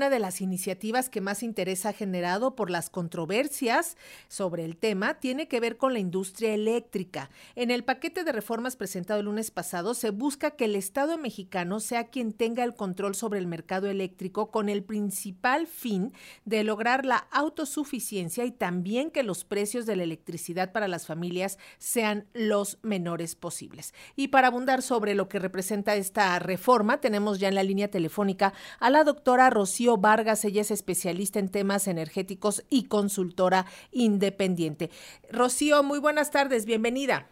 Una de las iniciativas que más interés ha generado por las controversias sobre el tema tiene que ver con la industria eléctrica. En el paquete de reformas presentado el lunes pasado se busca que el Estado mexicano sea quien tenga el control sobre el mercado eléctrico con el principal fin de lograr la autosuficiencia y también que los precios de la electricidad para las familias sean los menores posibles. Y para abundar sobre lo que representa esta reforma, tenemos ya en la línea telefónica a la doctora Rocío Vargas, ella es especialista en temas energéticos y consultora independiente. Rocío, muy buenas tardes, bienvenida.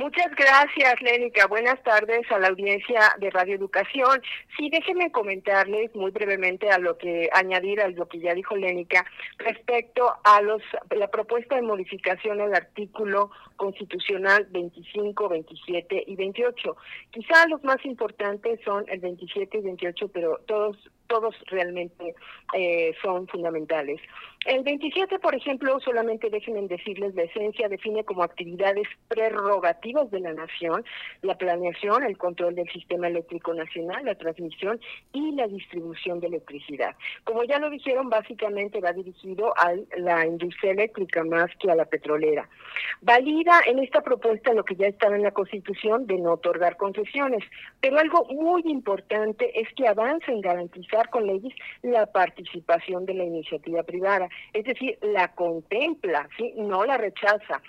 Muchas gracias, Lénica. Buenas tardes a la audiencia de Radio Educación. Sí, déjenme comentarles muy brevemente a lo que añadir a lo que ya dijo Lénica respecto a los la propuesta de modificación al artículo constitucional 25, 27 y 28. Quizá los más importantes son el 27 y 28, pero todos todos realmente eh, son fundamentales. El 27, por ejemplo, solamente déjenme decirles, la esencia define como actividades prerrogativas de la nación la planeación, el control del sistema eléctrico nacional, la transmisión y la distribución de electricidad. Como ya lo dijeron, básicamente va dirigido a la industria eléctrica más que a la petrolera. Valida en esta propuesta lo que ya estaba en la Constitución de no otorgar concesiones, pero algo muy importante es que avanza en garantizar con leyes la participación de la iniciativa privada es decir, la contempla, ¿sí? no la rechaza.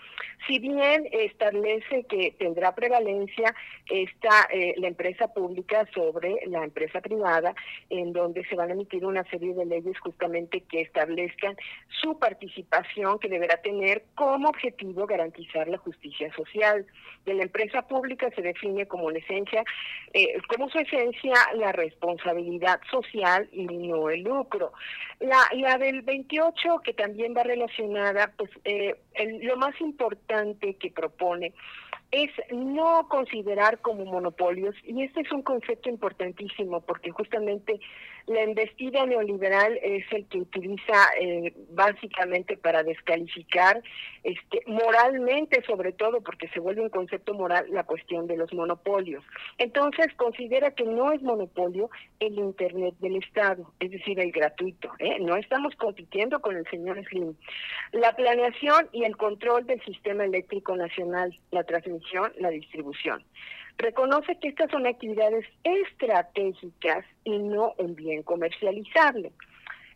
Si bien establece que tendrá prevalencia esta eh, la empresa pública sobre la empresa privada, en donde se van a emitir una serie de leyes justamente que establezcan su participación que deberá tener como objetivo garantizar la justicia social. De la empresa pública se define como en esencia, eh, como su esencia, la responsabilidad social y no el lucro. La, la del 28, que también va relacionada, pues eh, lo más importante que propone es no considerar como monopolios, y este es un concepto importantísimo porque justamente la investida neoliberal es el que utiliza eh, básicamente para descalificar este, moralmente, sobre todo porque se vuelve un concepto moral, la cuestión de los monopolios. Entonces considera que no es monopolio el Internet del Estado, es decir, el gratuito. ¿eh? No estamos compitiendo con el señor Slim. La planeación y el control del sistema eléctrico nacional, la transmisión, la distribución. Reconoce que estas son actividades estratégicas y no un bien comercializable.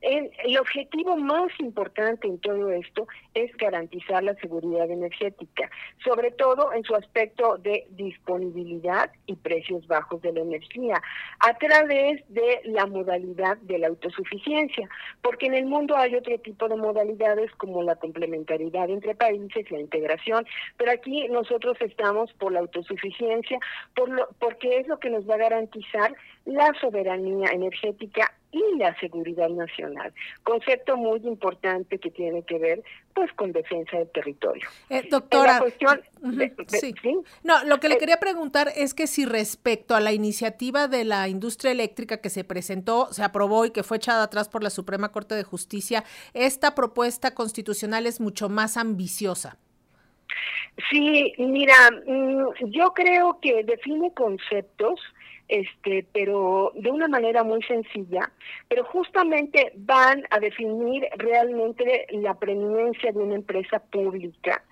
El, objetivo más importante en todo esto es garantizar la seguridad energética, sobre todo en su aspecto de disponibilidad y precios bajos de la energía, a través de la modalidad de la autosuficiencia, porque en el mundo hay otro tipo de modalidades como la complementariedad entre países, la integración, pero aquí nosotros estamos por la autosuficiencia, por lo, porque es lo que nos va a garantizar la soberanía energética y la seguridad nacional, concepto muy importante que tiene que ver pues con defensa del territorio. Eh, doctora, cuestión sí. No, lo que le eh, quería preguntar es que si respecto a la iniciativa de la industria eléctrica que se presentó, se aprobó y que fue echada atrás por la Suprema Corte de Justicia, esta propuesta constitucional es mucho más ambiciosa. Sí, mira, mm, yo creo que define conceptos este, pero de una manera muy sencilla, pero justamente van a definir realmente la preeminencia de una empresa pública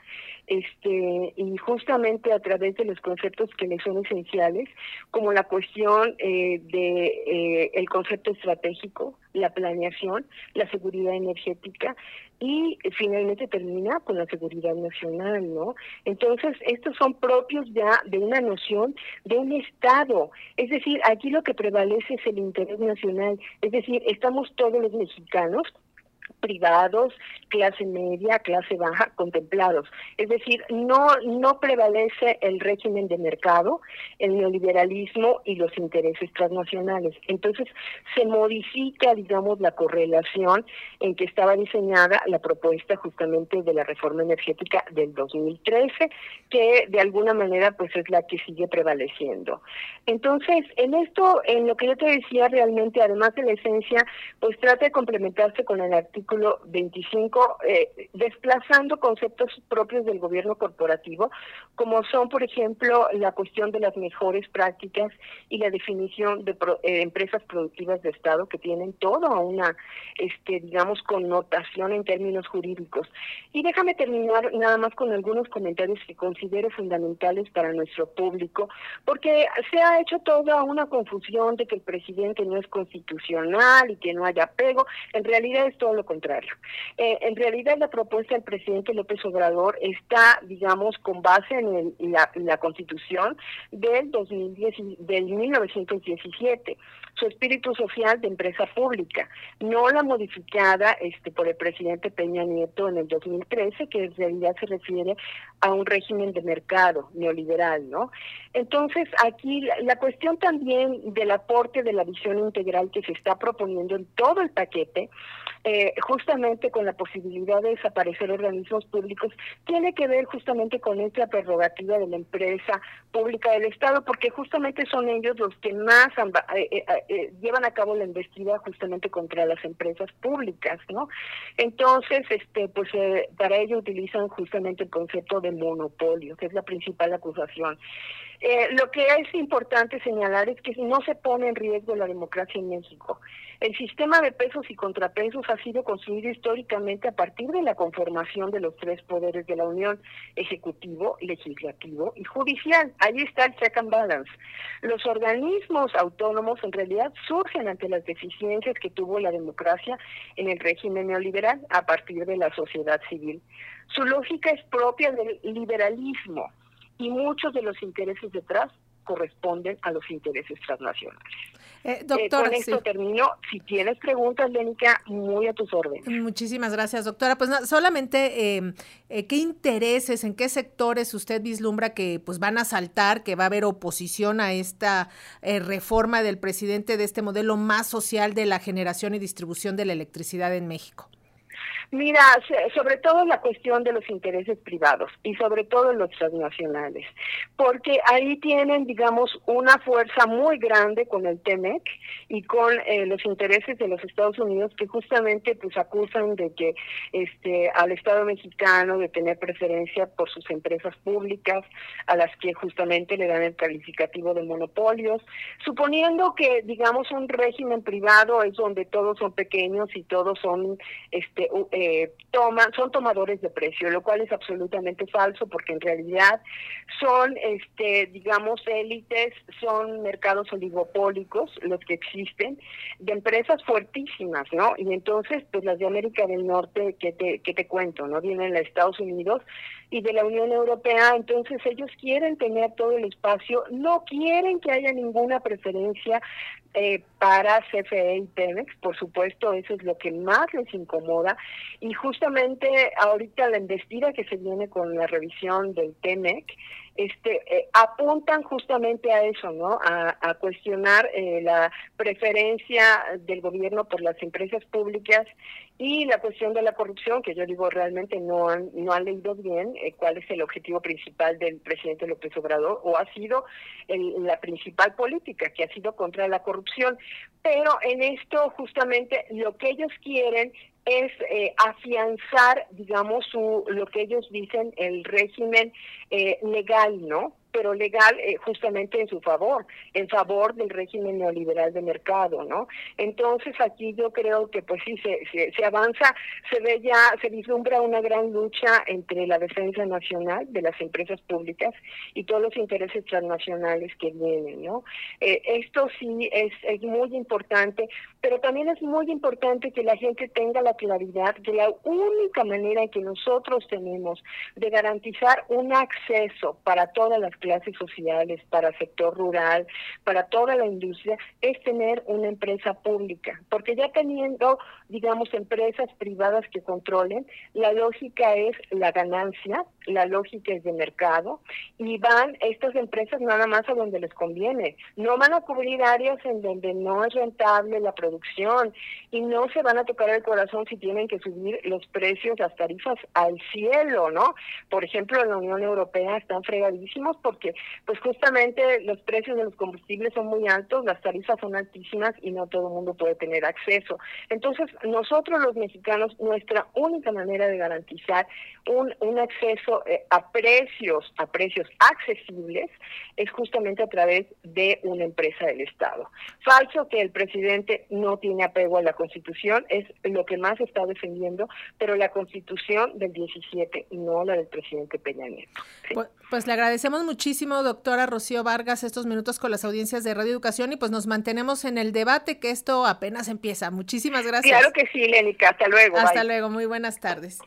este y justamente a través de los conceptos que le son esenciales como la cuestión eh, de eh, el concepto estratégico la planeación la seguridad energética y finalmente termina con la seguridad nacional no entonces estos son propios ya de una noción de un estado. Es decir aquí lo que prevalece es el interés nacional. Es decir estamos todos los mexicanos privados, clase media, clase baja, contemplados. Es decir, no, no prevalece el régimen de mercado, el neoliberalismo y los intereses transnacionales. Entonces, se modifica, digamos, la correlación en que estaba diseñada la propuesta justamente de la reforma energética del 2013, que de alguna manera pues es la que sigue prevaleciendo. Entonces, en esto, en lo que yo te decía realmente, además de la esencia, pues trata de complementarse con la artículo 25, eh, desplazando conceptos propios del gobierno corporativo, como son, por ejemplo, la cuestión de las mejores prácticas y la definición de eh, empresas productivas de Estado que tienen toda una, este, digamos, connotación en términos jurídicos. Y déjame terminar nada más con algunos comentarios que considero fundamentales para nuestro público, porque se ha hecho toda una confusión de que el presidente no es constitucional y que no haya apego. En realidad es todo lo contrario. Eh, en realidad la propuesta del presidente López Obrador está, digamos, con base en la, la, Constitución del 2010, del 1917 su espíritu social de empresa pública, no la modificada este, por el presidente Peña Nieto en el 2013, que en realidad se refiere a un régimen de mercado neoliberal, ¿no? Entonces, aquí la, cuestión también del aporte de la visión integral que se está proponiendo en todo el paquete, eh, justamente con la posibilidad de desaparecer organismos públicos, tiene que ver justamente con esta prerrogativa de la empresa pública del Estado, porque justamente son ellos los que más eh, eh, eh, llevan a cabo la investigación justamente contra las empresas públicas, ¿no? Entonces, este, pues para ello utilizan justamente el concepto de monopolio, que es la principal acusación. Eh, lo que es importante señalar es que no se pone en riesgo la democracia en México. El sistema de pesos y contrapesos ha sido construido históricamente a partir de la conformación de los tres poderes de la Unión, ejecutivo, legislativo y judicial. Ahí está el check and balance. Los organismos autónomos en realidad surgen ante las deficiencias que tuvo la democracia en el régimen neoliberal a partir de la sociedad civil. Su lógica es propia del liberalismo y muchos de los intereses detrás corresponden a los intereses transnacionales. Eh, eh, doctora, con esto termino. Si tienes preguntas, Lénica, muy a tus órdenes. Muchísimas gracias, doctora. Pues solamente, em, eh, ¿qué intereses, en qué sectores usted vislumbra que pues van a saltar, que va a haber oposición a esta reforma del presidente de este modelo más social de la generación y distribución de la electricidad en México? Mira, sobre todo la cuestión de los intereses privados y sobre todo los transnacionales, porque ahí tienen, digamos, una fuerza muy grande con el TEMEC y con eh, los intereses de los Estados Unidos que justamente pues acusan de que este al Estado mexicano de tener preferencia por sus empresas públicas a las que justamente le dan el calificativo de monopolios, suponiendo que digamos un régimen privado es donde todos son pequeños y todos son este eh, toman, son tomadores de precio, lo cual es absolutamente falso porque en realidad son, este, digamos, élites, son mercados oligopólicos los que existen, de empresas fuertísimas, ¿no? Y entonces, pues las de América del Norte, que te, que te cuento, ¿no? Vienen de Estados Unidos y de la Unión Europea, entonces ellos quieren tener todo el espacio, no quieren que haya ninguna preferencia eh, para CFE y Pemex, por supuesto, eso es lo que más les incomoda. Y justamente ahorita la investida que se viene con la revisión del TEMEC, este, eh, apuntan justamente a eso, ¿no? A, cuestionar eh, la preferencia del gobierno por las empresas públicas y la cuestión de la corrupción, que yo digo realmente no han, no han leído bien eh, cuál es el objetivo principal del presidente López Obrador, o ha sido la principal política, que ha sido contra la corrupción. Pero en esto justamente lo que ellos quieren es eh, afianzar, digamos, su, lo que ellos dicen, el régimen eh, legal, ¿no? Pero legal eh, justamente en su favor, en favor del régimen neoliberal de mercado, ¿no? Entonces aquí yo creo que pues sí se, se, avanza, se ve ya, se vislumbra una gran lucha entre la defensa nacional de las empresas públicas y todos los intereses transnacionales que vienen, ¿no? Eh, esto sí es, es muy importante, pero también es muy importante que la gente tenga la claridad de la única manera en que nosotros tenemos de garantizar un acceso para todas las clases sociales, para el sector rural, para toda la industria, es tener una empresa pública, porque ya teniendo, digamos, empresas privadas que controlen, la lógica es la ganancia, la lógica es de mercado, y van estas empresas nada más a donde les conviene, no van a cubrir áreas en donde no es rentable la producción producción y no se van a tocar el corazón si tienen que subir los precios, las tarifas al cielo, ¿no? Por ejemplo, en la Unión Europea están fregadísimos porque pues justamente los precios de los combustibles son muy altos, las tarifas son altísimas y no todo el mundo puede tener acceso. Entonces, nosotros los mexicanos, nuestra única manera de garantizar un, un acceso eh, a precios, a precios accesibles, es justamente a través de una empresa del Estado. Falso que el presidente no tiene apego a la Constitución, es lo que más está defendiendo, pero la Constitución del 17 y no la del presidente Peña Nieto. Pues, pues, le agradecemos muchísimo, doctora Rocío Vargas, estos minutos con las audiencias de Radio Educación y pues nos mantenemos en el debate que esto apenas empieza. Muchísimas gracias. Claro que sí, Lénica. Hasta luego. Hasta luego. Muy buenas tardes.